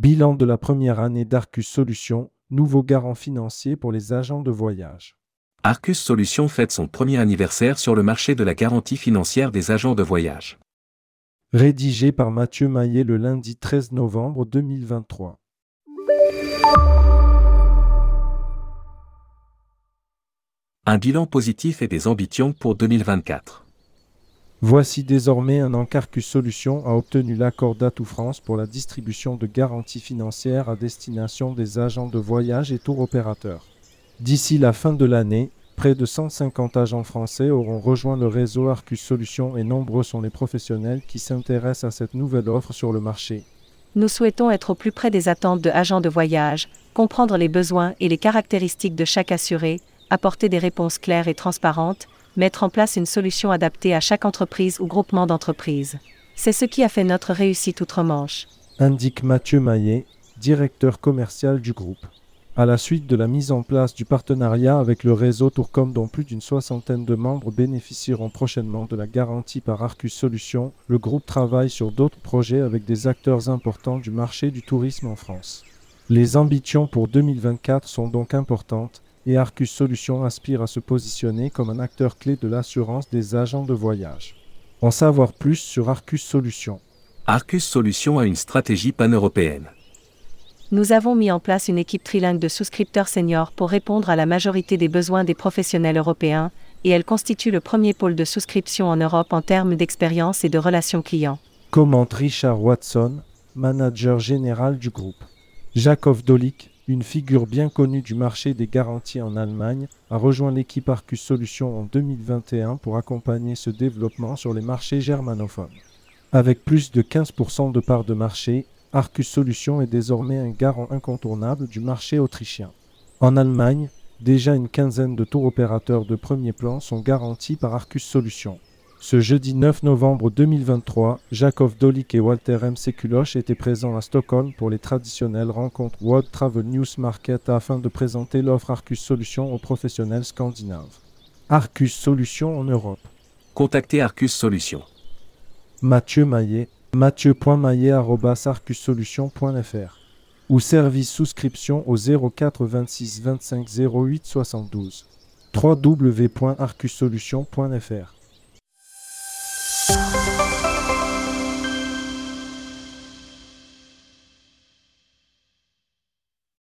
Bilan de la première année d'Arcus Solutions, nouveau garant financier pour les agents de voyage. Arcus Solutions fête son premier anniversaire sur le marché de la garantie financière des agents de voyage. Rédigé par Mathieu Maillet le lundi 13 novembre 2023. Un bilan positif et des ambitions pour 2024. Voici désormais un an qu'Arcus Solutions a obtenu l'accord d'Atout France pour la distribution de garanties financières à destination des agents de voyage et tour opérateurs. D'ici la fin de l'année, près de 150 agents français auront rejoint le réseau Arcus Solutions et nombreux sont les professionnels qui s'intéressent à cette nouvelle offre sur le marché. Nous souhaitons être au plus près des attentes de agents de voyage, comprendre les besoins et les caractéristiques de chaque assuré, apporter des réponses claires et transparentes, mettre en place une solution adaptée à chaque entreprise ou groupement d'entreprises. C'est ce qui a fait notre réussite outre-Manche. Indique Mathieu Maillet, directeur commercial du groupe. À la suite de la mise en place du partenariat avec le réseau Tourcom dont plus d'une soixantaine de membres bénéficieront prochainement de la garantie par Arcus Solutions, le groupe travaille sur d'autres projets avec des acteurs importants du marché du tourisme en France. Les ambitions pour 2024 sont donc importantes et Arcus Solutions aspire à se positionner comme un acteur clé de l'assurance des agents de voyage. En savoir plus sur Arcus Solutions. Arcus Solutions a une stratégie pan-européenne. Nous avons mis en place une équipe trilingue de souscripteurs seniors pour répondre à la majorité des besoins des professionnels européens, et elle constitue le premier pôle de souscription en Europe en termes d'expérience et de relations clients. Commente Richard Watson, manager général du groupe. Jakov Dolik, une figure bien connue du marché des garanties en Allemagne, a rejoint l'équipe Arcus Solutions en 2021 pour accompagner ce développement sur les marchés germanophones. Avec plus de 15% de part de marché, Arcus Solutions est désormais un garant incontournable du marché autrichien. En Allemagne, déjà une quinzaine de tours opérateurs de premier plan sont garantis par Arcus Solutions. Ce jeudi 9 novembre 2023, Jacob Dolik et Walter M. Sekuloch étaient présents à Stockholm pour les traditionnelles rencontres World Travel News Market afin de présenter l'offre Arcus Solutions aux professionnels scandinaves. Arcus Solutions en Europe. Contactez Arcus Solutions. Mathieu Maillet, mathieu.maillet.arcussolutions.fr ou service souscription au 04 26 25 08 72 www.arcussolutions.fr